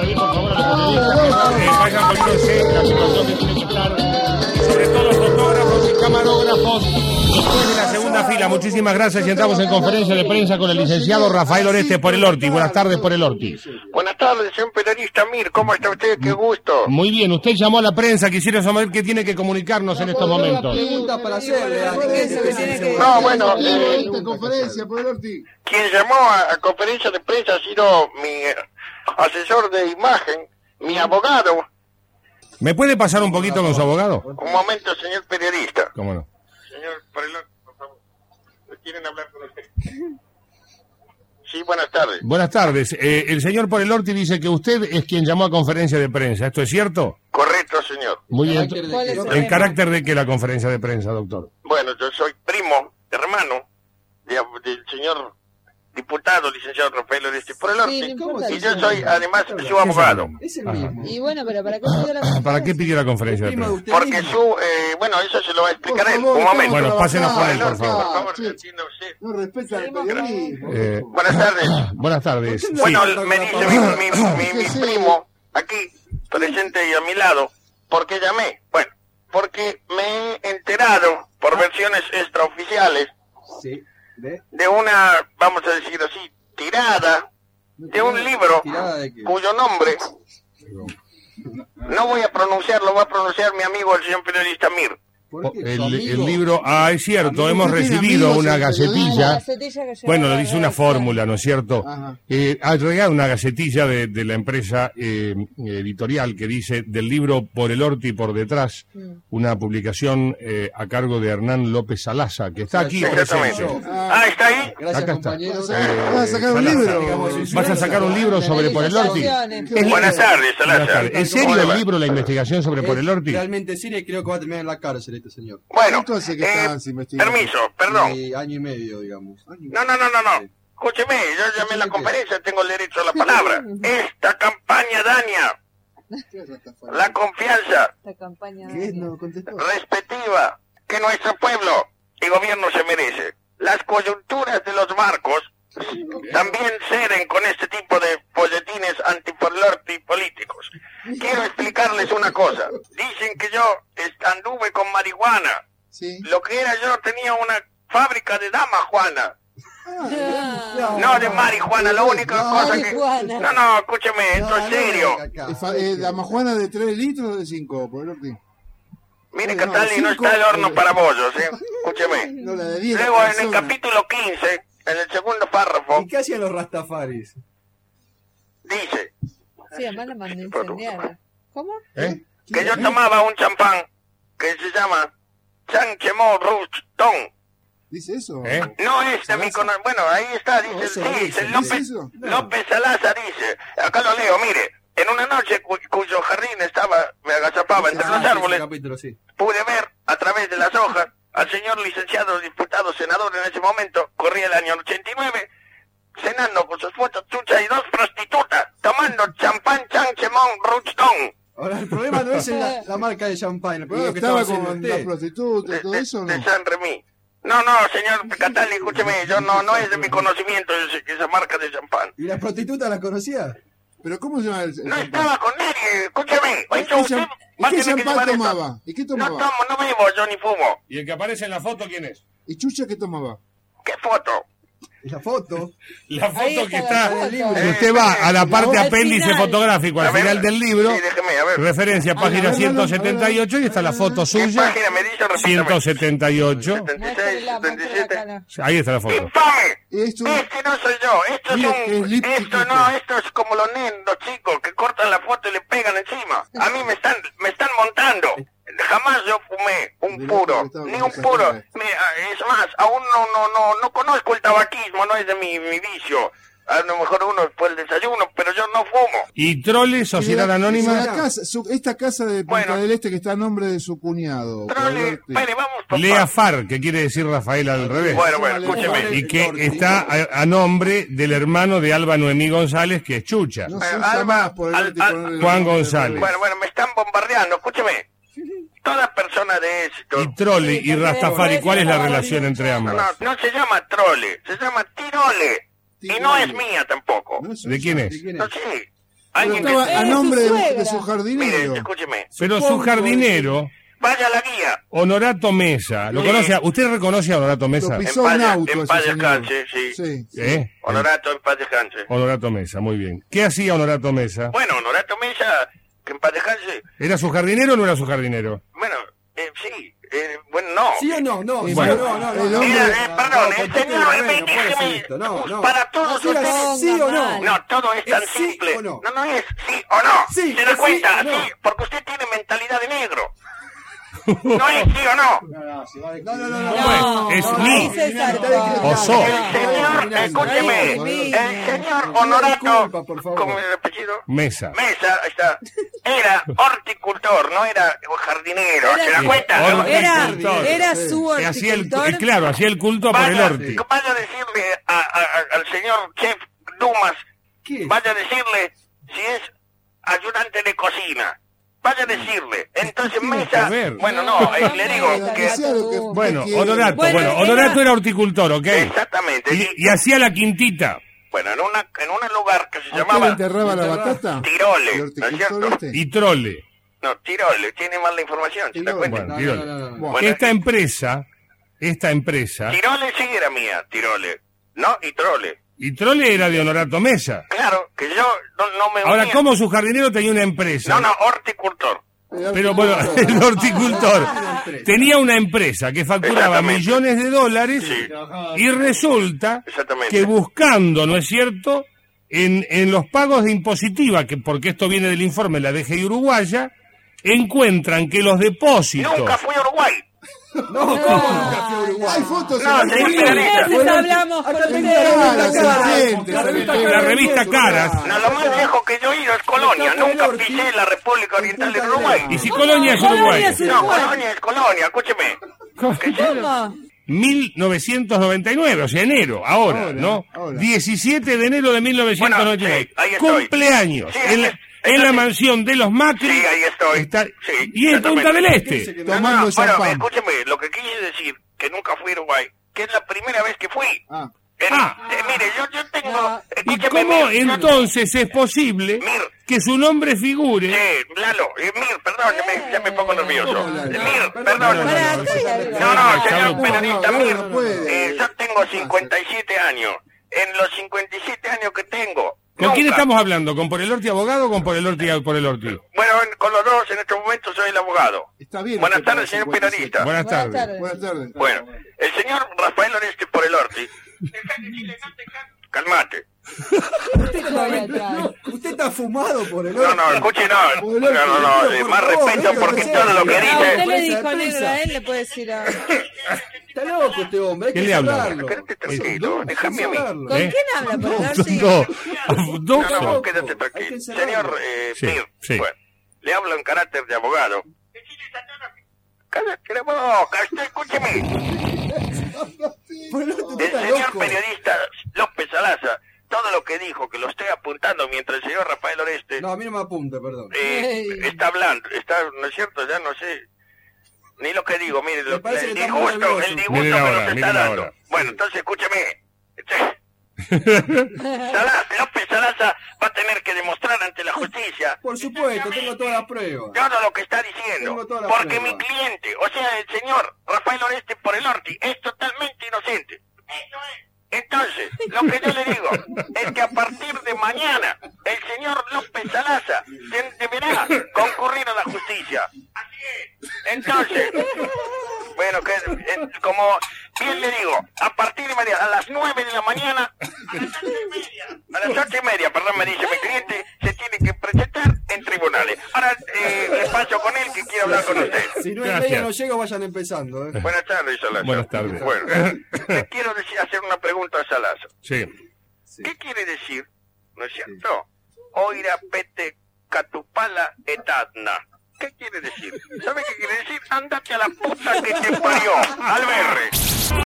pedir por favor a los periodistas que eh, vayan poniéndose la situación que tiene que estar, sobre todo fotógrafos y camarógrafos. Después de la segunda fila, muchísimas gracias y entramos en conferencia de prensa con el licenciado Rafael Oreste por el Orti. Buenas tardes por el Orti. Buenas tardes, señor periodista Mir, ¿cómo está usted? Qué gusto. Muy bien, usted llamó a la prensa, quisiera saber qué tiene que comunicarnos en estos momentos. para hacerle. No, bueno, eh, Esta conferencia por el Orti. quien llamó a, a conferencia de prensa ha sido mi asesor de imagen, mi abogado. ¿Me puede pasar un poquito con su abogado? Un momento, señor periodista. ¿Cómo no? Señor Parelón, por favor. ¿Quieren hablar con usted? Sí, buenas tardes. Buenas tardes. Eh, el señor por el Orti dice que usted es quien llamó a conferencia de prensa. ¿Esto es cierto? Correcto, señor. Muy bien. ¿Carácter de ¿Cuál qué? es ¿En carácter de qué la conferencia de prensa, doctor? Bueno, yo soy primo, hermano de- del señor diputado, licenciado Rafael Oreste por el Sí, Orte. no importa. Y yo soy, además, su abogado. Es el mismo. Y bueno, pero ¿para qué pidió la ¿Para qué pidió la conferencia prensa? usted Porque mismo. su, eh, bueno, eso se lo va a explicar Por él. favor, Un momento. Bueno, pásenos por él, por Por favor. favor, Sí. entienda usted. No respeta el periodismo. Eh, Buenas tardes. buenas tardes. Sí. Bueno, me dice mi, mi- mi- mi Sí. primo, aquí, presente y a mi lado, ¿por qué llamé? Bueno, porque me he enterado por versiones extraoficiales Sí. ¿De? de una, vamos a decir así, tirada de un libro cuyo nombre no voy a pronunciarlo, va a pronunciar mi amigo el señor periodista Mir. ¿Por qué? ¿Su El, el libro, ah, es cierto, hemos ¿usted tiene recibido amigos una gacetilla. Bueno, lo dice una fórmula, ¿no es cierto? Eh, ha llegado una gacetilla de, de la empresa eh, editorial que dice del libro Por el Orti y por detrás, Mm. una publicación eh, a cargo de Hernán López Salaza, que está aquí Exactamente. presente. Ah, ¿está ahí? Gracias, Acá está. compañeros. Vas a sacar un libro. digamos, ¿Vas a sacar un libro sobre Por el Orti? Es- Buenas tardes, tardes. ¿En serio ¿Cómo le el libro, la investigación sobre Por el Orti? Realmente serio y creo que va a terminar en la cárcel este señor. Bueno, ¿Cuánto hace que eh, permiso, perdón. Y año y medio, digamos. No, no, no, no, no. Escúcheme, yo llamé a la conferencia, tengo el derecho a la palabra. Esta campaña daña la confianza. No respectiva que nuestro pueblo y gobierno se merece. Las coyunturas de los barcos también ceden con este tipo de folletines antiporlorti políticos. Quiero explicarles una cosa. Dicen que yo est- con marihuana. Sí. Lo que era yo tenía una fábrica de dama Juana. Ah, No de marihuana, la única No, cosa que... No, no, escúcheme, esto es serio. Eh, ¿La majuana de 3 litros o de 5 por? Mire, No, Catali, no está el horno para bollos, ¿eh? Escúcheme. No, la de 10 Luego, en el capítulo 15, en el segundo párrafo, ¿Y qué hacían los rastafaris? dice Sí, además la mandó incendiar. ¿Cómo? ¿Eh? que yo tomaba un champán que se llama Rouge Ton. ¿Dice eso? ¿Eh? No es Bueno, ahí está, dice, Eso sí, dice, dice ¿dice López, eso? López Salaza dice, acá lo leo, mire, en una noche cu- cuyo jardín estaba, me agazapaba entre Ah, los árboles, capítulo, sí. pude ver a través de las hojas al señor licenciado, diputado, senador en ese momento, corría el año 89, cenando con su esposa Chucha y dos prostitutas, tomando champán Chanchemont Rouge Ahora, el problema no es en la, la marca de champán, el problema ¿Y es que estaba con la prostituta todo de- eso o de no? San Remy. No, no, señor Catali, escúcheme, yo no, no es de mi conocimiento esa marca de champán. ¿Y la prostituta la conocía? ¿Pero cómo se llama el, el No champán? estaba con nadie, escúcheme. Oye, ¿Y usted ¿Y qué champán tomaba? ¿Y qué No tomaba? tomo, no bebo, yo ni fumo. ¿Y el que aparece en la foto quién es? ¿Y Chucha qué tomaba? ¿Qué foto? ¿Y la foto? La foto que está usted va a la parte apéndice final. fotográfico al ver, final del libro, Sí, déjeme, a ver. referencia página A ver, a ver, a ver, 178 y está la foto ¿Qué suya, página me dice? Repítame. 178. 76, Muéstrela, muéstrela 77. cara. Ahí está la foto. ¡Infame! Esto, Este no soy yo, esto es Mire, un... es lip Esto chiquito. no, esto es como los nenos, los chicos, que cortan la foto y le pegan encima. A mí me están, me están montando. Jamás yo fumé un puro, ni un puro. es más, aún no, no, no, no conozco el tabaquismo, no es de mi, mi vicio. A lo mejor uno después del desayuno, pero yo no fumo. ¿Y Trole, Sociedad la Anónima? casa, su- esta casa de Punta Bueno. del Este que está a nombre de su cuñado. Trole, espere, vamos, papá. Lea Far, que quiere decir Rafael al revés. Bueno, bueno, escúcheme. Y que está a, a nombre del hermano de Alba Noemí González, que es Chucha. No Eh, Alba, más por el al- Juan González. Bueno, bueno, me están bombardeando, escúcheme. Toda persona de éxito... Y Trolli y Rastafari, ¿cuál es la relación entre No, no, ambas? no se llama trole, se llama tirole. Y no es mía tampoco. No ¿De quién es? ¿De quién No sé. Alguien que a nombre de, su Mire, jardinero. escúcheme. Pero su jardinero, Vaya a la guía. Honorato Mesa, ¿lo Sí. conoce? a- ¿Usted reconoce a Honorato Mesa? Lo En un auto en paz descanse, sí. Sí. ¿Eh? Honorato, en paz descanse. Honorato Mesa, muy bien. ¿Qué hacía Honorato Mesa? Bueno, Honorato Mesa, que en paz descanse. ¿Era su jardinero o no era su jardinero? Bueno, eh, sí. eh, bueno, no. ¿Sí o no? No, Sí, sí bueno. no, no, no. Eh, perdón, No, el señor, no, eh, no puede déjeme- no, no. para todos Era ustedes. ¿Sí o no? No, todo es tan ¿Es sí simple. o no? no, es sí o no. Sí, ¿Se da cuenta? sí o no. Sí, porque usted tiene mentalidad de negro. No es sí o no. No, no, se va de- no, no, no, no. No, es no, ni. O so. El señor, escúcheme, el señor Honorato, por favor. ¿cómo es el apellido? Mesa. Mesa, ahí está. Era horticultor, no era jardinero, ¿se da Era- cuenta? Era, era su Que hacía el, horticultor. eh, claro, hacía el culto por el Vaya, orti. vaya a decirle a- a- a- al señor chef Dumas, vaya a decirle si es ayudante de cocina. Vaya a decirle. Entonces Mesa, bueno, no, eh, le digo que Bueno. Honorato, Bueno, bueno, era- Honorato era horticultor, ¿ok? exactamente. Y, y hacía la quintita. Bueno, en una en un lugar que se ¿A usted le llamaba enterraba la batata? Tirole, ¿El ¿no es cierto? este? Y trole. No, Tirole, tiene mal la información, ¿se da cuenta? Bueno, No, Tirole. no, no, no, no. Bueno, Esta empresa, esta empresa, Tirole sí era mía, Tirole. No, y Trole. Y trole era de Honorato Mesa. Claro, que yo no, no me Ahora, unía. ¿cómo su jardinero tenía una empresa? No, no, horticultor. Pero bueno, el horticultor tenía una empresa que facturaba millones de dólares Sí. y resulta que buscando, ¿no es cierto?, en, en los pagos de impositiva, que porque esto viene del informe de la DGI uruguaya, encuentran que los depósitos... Nunca fui a Uruguay. No, ¿cómo nunca fui a Uruguay? Hay fotos No, en sí, el hablamos con la revista Caras. lo más lejos que yo he ido es Colonia. Nunca pisé la República Oriental de Uruguay. Y si Colonia es Uruguay. No. Colonia es Colonia, escúcheme. ¿Cómo? 1999, o sea, enero, ahora, Ahora, ¿no? ahora. 17 de enero de 1999. Bueno, sí, ahí estoy. Cumpleaños. En, la, mansión de los Macri. Sí, ahí estoy. está- Sí, y en Punta del. Este. No, no, Tomando no, bueno, escúcheme, lo que quise decir, que nunca fui a Uruguay, que es la primera vez que fui. Ah, En- Ah. eh, mire, yo, yo tengo... No. ¿Y cómo Mir, entonces es posible Mir. que su nombre figure? Sí, Lalo, eh, Mir, perdón, ya me, ya me pongo nervioso. Eh, Mir, Perdón. No, no, señor No, periodista, no, Mir, no eh, yo tengo 57 años. En los 57 años que tengo... ¿Con quién estamos hablando? ¿Con por el Orti abogado o con por el Orti por el Orti? Bueno, en- con los dos en estos momentos soy el abogado. está bien. Buenas tardes, señor 57. periodista. Buenas Buenas tardes. tardes. Buenas tardes. Bueno, el señor Rafael Oreste por el Orti. Calmate. Usted está, no, usted está fumado por el No, no, escuche, no. Por el No, no, no, eh, más respeto porque todo lo que dice... usted le dijo negro a él, le puede decir a... Está loco este hombre, hay ¿Qué que le habla? Quédate tranquilo, déjame a mí. ¿Con ¿Eh? quién habla por el Orti? No, no, quédate tranquilo. Señor eh, Sí, Mir, sí. bueno, le hablo en carácter de abogado. Cállate la boca, usted escúcheme. El señor periodista López Alaza, todo lo que dijo, que lo estoy apuntando mientras el señor Rafael Oreste No, a mí no me apunta, perdón. eh, está hablando, está, ¿no es cierto? Ya no sé ni lo que digo, mire, lo, el disgusto, el disgusto que nos está dando. Bueno, entonces escúcheme. Salaza, López Salaza va a tener que demostrar ante la justicia Por supuesto, tengo todas las pruebas. todo lo que está diciendo. Tengo todas las Porque pruebas. mi cliente, o sea, el señor Rafael Oreste por el Orti, es totalmente inocente. Eso es. Entonces, lo que yo le digo es que a partir de mañana el señor López Salaza de- deberá concurrir a la justicia. Así es. Entonces, bueno, que, eh, como bien le digo, a partir de mañana, a las nueve de la mañana, a las ocho y media, a las ocho y media, perdón, me dice mi cliente, se tiene que presentar en tribunales. Ahora eh, le paso con él que quiere hablar con usted. Si no es media no llego, vayan empezando. ¿eh? Buenas tardes, Salaza. Buenas tardes. Bueno, le quiero decir, hacer una pregunta a Salaza. Sí. ¿Qué quiere decir, no es cierto? Oira pete catupala etadna. ¿Qué quiere decir? ¿Sabe qué quiere decir? Ándate a la puta que te parió, Alberre.